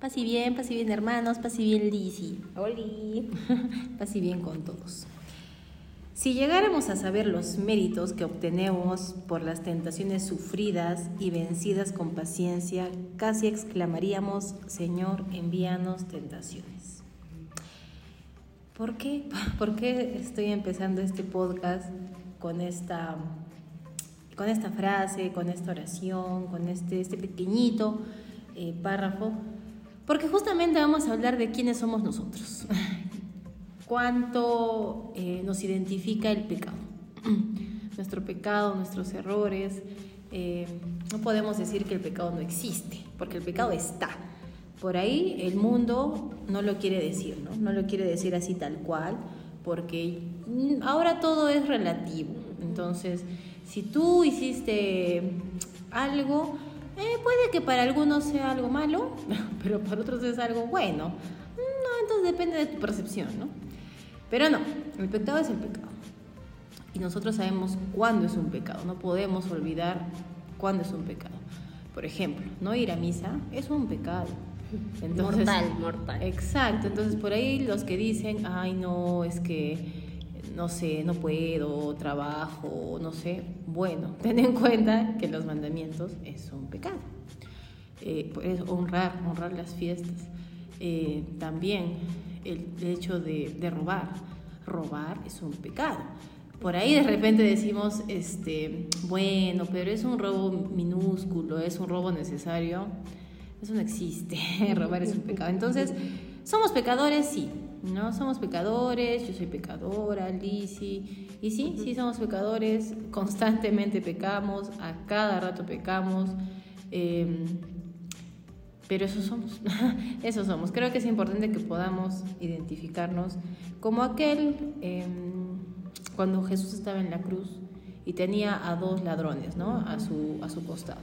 Pasi bien, pasi bien hermanos, pasi bien Lizzy. Oli. pasi bien con todos. Si llegáramos a saber los méritos que obtenemos por las tentaciones sufridas y vencidas con paciencia, casi exclamaríamos, Señor, envíanos tentaciones. ¿Por qué? ¿Por qué estoy empezando este podcast con esta, con esta frase, con esta oración, con este, este pequeñito eh, párrafo? Porque justamente vamos a hablar de quiénes somos nosotros cuánto eh, nos identifica el pecado. Nuestro pecado, nuestros errores. Eh, no podemos decir que el pecado no existe, porque el pecado está. Por ahí el mundo no lo quiere decir, ¿no? No lo quiere decir así tal cual, porque ahora todo es relativo. Entonces, si tú hiciste algo, eh, puede que para algunos sea algo malo, pero para otros es algo bueno. No, entonces depende de tu percepción, ¿no? Pero no, el pecado es el pecado. Y nosotros sabemos cuándo es un pecado, no podemos olvidar cuándo es un pecado. Por ejemplo, no ir a misa es un pecado. mortal, mortal. Exacto, entonces por ahí los que dicen, ay no, es que no sé, no puedo, trabajo, no sé. Bueno, ten en cuenta que los mandamientos es un pecado. Eh, honrar, honrar las fiestas. Eh, también el hecho de, de, robar. Robar es un pecado. Por ahí de repente decimos, este, bueno, pero es un robo minúsculo, es un robo necesario. Eso no existe, robar es un pecado. Entonces, somos pecadores, sí, ¿no? Somos pecadores, yo soy pecadora, Lisi, y sí, sí somos pecadores, constantemente pecamos, a cada rato pecamos. Eh, pero eso somos, eso somos. Creo que es importante que podamos identificarnos como aquel em, cuando Jesús estaba en la cruz y tenía a dos ladrones, ¿no? A su, a su costado.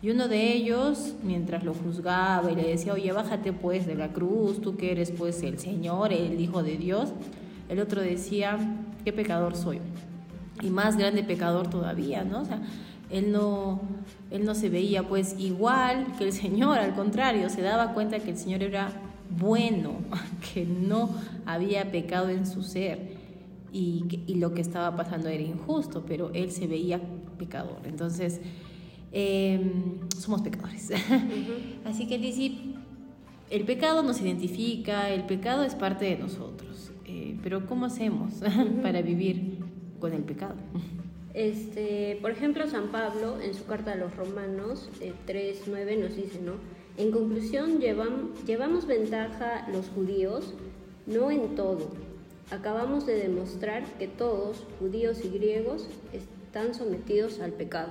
Y uno de ellos, mientras lo juzgaba y le decía, oye, bájate pues de la cruz, tú que eres pues el Señor, el Hijo de Dios, el otro decía, qué pecador soy. Y más grande pecador todavía, ¿no? O sea, él no, él no se veía pues igual que el Señor, al contrario, se daba cuenta que el Señor era bueno, que no había pecado en su ser y, y lo que estaba pasando era injusto, pero él se veía pecador. Entonces, em, somos pecadores. Así que Lizzie, el pecado nos identifica, el pecado es parte de nosotros, eh, pero ¿cómo hacemos para vivir con el pecado? Este, por ejemplo, San Pablo en su carta a los Romanos 3.9 eh, nos dice, ¿no? En conclusión, llevamos ventaja los judíos, no en todo. Acabamos de demostrar que todos, judíos y griegos, están sometidos al pecado.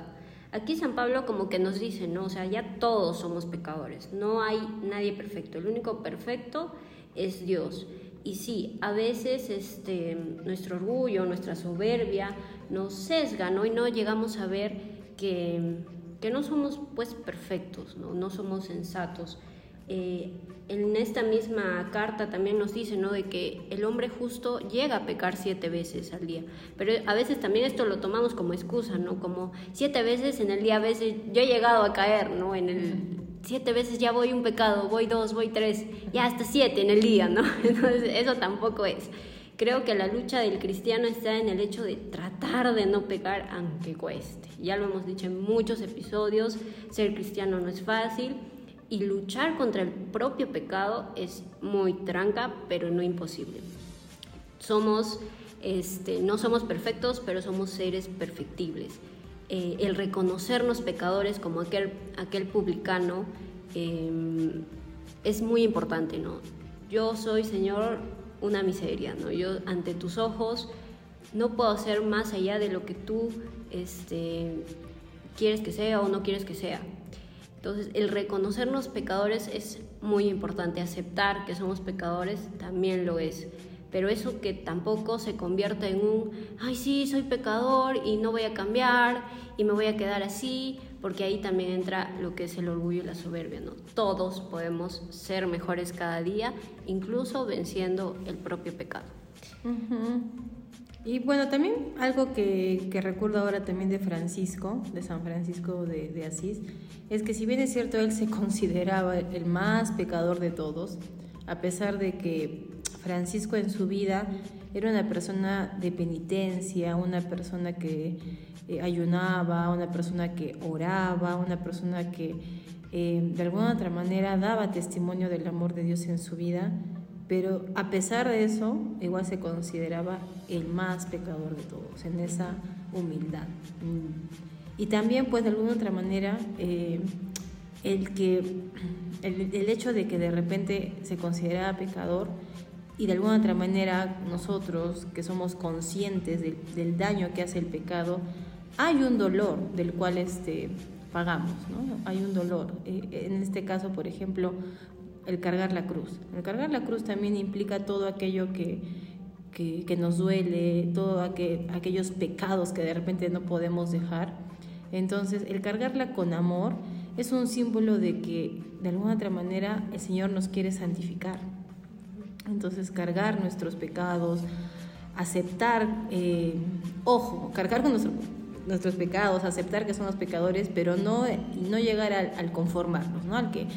Aquí San Pablo como que nos dice, ¿no? O sea, ya todos somos pecadores, no hay nadie perfecto, el único perfecto es Dios. Y sí, a veces este, nuestro orgullo, nuestra soberbia nos sesga, ¿no? Y no llegamos a ver que, que no somos pues perfectos, ¿no? No somos sensatos. Eh, en esta misma carta también nos dice, ¿no? De que el hombre justo llega a pecar siete veces al día. Pero a veces también esto lo tomamos como excusa, ¿no? Como siete veces en el día, a veces yo he llegado a caer, ¿no? En el siete veces ya voy un pecado, voy dos, voy tres, ya hasta siete en el día, ¿no? Eso tampoco es. Creo que la lucha del cristiano está en el hecho de tratar de no pecar aunque cueste. Ya lo hemos dicho en muchos episodios, ser cristiano no es fácil y luchar contra el propio pecado es muy tranca, pero no imposible. Somos, este, no somos perfectos, pero somos seres perfectibles. Eh, el reconocernos pecadores como aquel, aquel publicano em, es muy importante, ¿no? Yo soy, Señor, una miseria, ¿no? Yo ante tus ojos no puedo hacer más allá de lo que tú este, quieres que sea o no quieres que sea. Entonces, el reconocernos pecadores es muy importante, aceptar que somos pecadores también lo es pero eso que tampoco se convierta en un, ay sí, soy pecador y no voy a cambiar y me voy a quedar así, porque ahí también entra lo que es el orgullo y la soberbia, ¿no? Todos podemos ser mejores cada día, incluso venciendo el propio pecado. Y bueno, también algo que, recuerdo ahora también de Francisco, de San Francisco de, de, Asís, es que si bien es cierto, él se consideraba el más pecador de todos, a pesar de que Francisco en su vida era una persona de penitencia, una persona que eh, ayunaba, una persona que oraba, una persona que eh, de alguna otra manera daba testimonio del amor de Dios en su vida, pero a pesar de eso, igual se consideraba el más pecador de todos, en esa humildad. Y también, pues, de alguna otra manera, eh, el, que, el, hecho de que de repente se consideraba pecador y de alguna otra manera nosotros, que somos conscientes del, del daño que hace el pecado, hay un dolor del cual este, pagamos, ¿no? Hay un dolor. Eh, en este caso, por ejemplo, el cargar la cruz. El cargar la cruz también implica todo aquello que, que, nos duele, todos aquellos pecados que de repente no podemos dejar. Entonces, el cargarla con amor es un símbolo de que de alguna otra manera el Señor nos quiere santificar. Entonces, cargar nuestros pecados, aceptar, eh, ojo, cargar con nuestro, nuestros pecados, aceptar que somos pecadores, pero no, no llegar al conformarnos, ¿no? Al que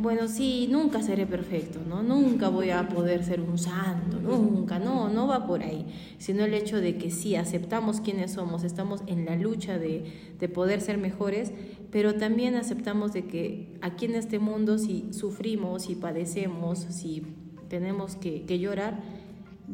bueno, sí, nunca seré perfecto, ¿no? Nunca voy a poder ser un santo, nunca, no, no va por ahí, sino el hecho de que sí, aceptamos quiénes somos, estamos en la lucha de, de poder ser mejores, pero también aceptamos de que aquí en este mundo si sufrimos, si padecemos, si tenemos que, llorar,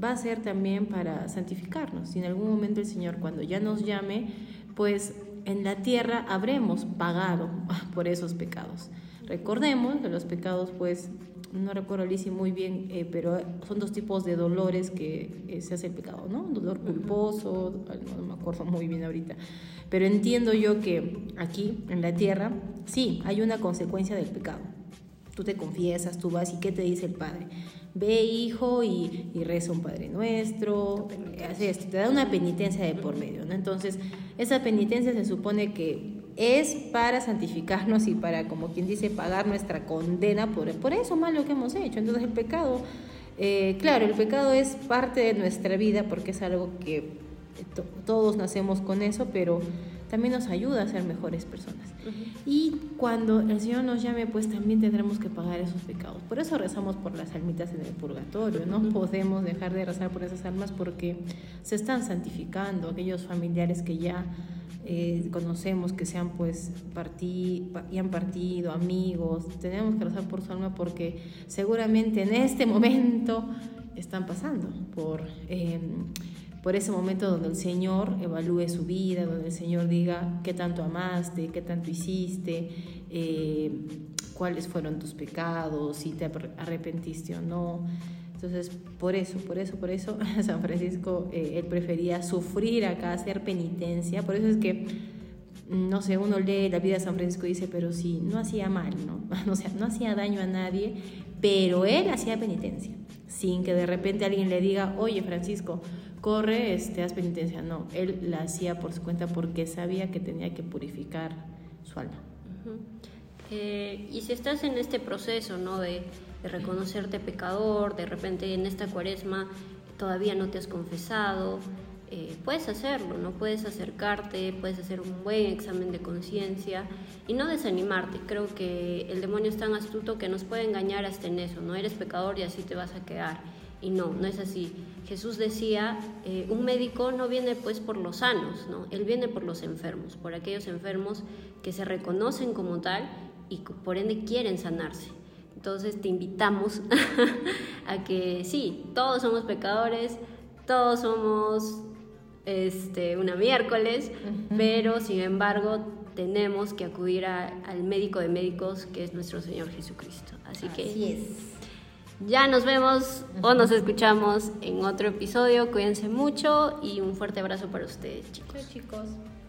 va a ser también para santificarnos. Si en algún momento el Señor cuando ya nos llame, pues en la tierra habremos pagado por esos pecados. Recordemos que los pecados, pues, no recuerdo Lizzie muy bien, eh, pero son dos tipos de dolores que eh, se hace el pecado, ¿no? Dolor culposo, no me acuerdo muy bien ahorita. Pero entiendo yo que aquí, en la tierra, sí, hay una consecuencia del pecado. Tú te confiesas, tú vas y ¿qué te dice el Padre? Ve, hijo, y, y reza un Padre Nuestro, hace esto, te da una penitencia de por medio, ¿no? Entonces, esa penitencia se supone que es para santificarnos y para, como quien dice, pagar nuestra condena por, por eso malo que hemos hecho. Entonces el pecado, eh, claro, el pecado es parte de nuestra vida porque es algo que todos nacemos con eso, pero también nos ayuda a ser mejores personas. Y cuando el Señor nos llame, pues también tendremos que pagar esos pecados. Por eso rezamos por las almitas en el purgatorio. No podemos dejar de rezar por esas almas porque se están santificando aquellos familiares que ya eh, conocemos que se han pues partido y han partido, amigos, tenemos que rezar por su alma porque seguramente en este momento están pasando por, em, por ese momento donde el Señor evalúe su vida, donde el Señor diga qué tanto amaste, qué tanto hiciste, eh, cuáles fueron tus pecados, si te arrepentiste o no. Entonces, por eso, por eso, por eso, San Francisco, eh, él prefería sufrir acá, hacer penitencia. Por eso es que, no sé, uno lee la vida de San Francisco y dice, pero sí, no hacía mal, ¿no? O sea, no hacía daño a nadie, pero él hacía penitencia, sin que de repente alguien le diga, oye, Francisco, corre, este, haz penitencia. No, él la hacía por su cuenta porque sabía que tenía que purificar su alma. Eh, y si estás en este proceso, ¿no? De reconocerte pecador, de repente en esta cuaresma todavía no te has confesado, eh, puedes hacerlo, ¿no? Puedes acercarte, puedes hacer un buen examen de conciencia y no desanimarte. Creo que el demonio es tan astuto que nos puede engañar hasta en eso, no eres pecador y así te vas a quedar. Y no, no es así. Jesús decía, eh, un médico no viene pues por los sanos, ¿no? Él viene por los enfermos, por aquellos enfermos que se reconocen como tal y por ende quieren sanarse. Entonces te invitamos a que sí, todos somos pecadores, todos somos este, una miércoles, pero sin embargo tenemos que acudir al médico de médicos que es nuestro Señor Jesucristo. Así, que es. ya nos vemos o nos escuchamos en otro episodio. Cuídense mucho y un fuerte abrazo para ustedes, chicos. chicos.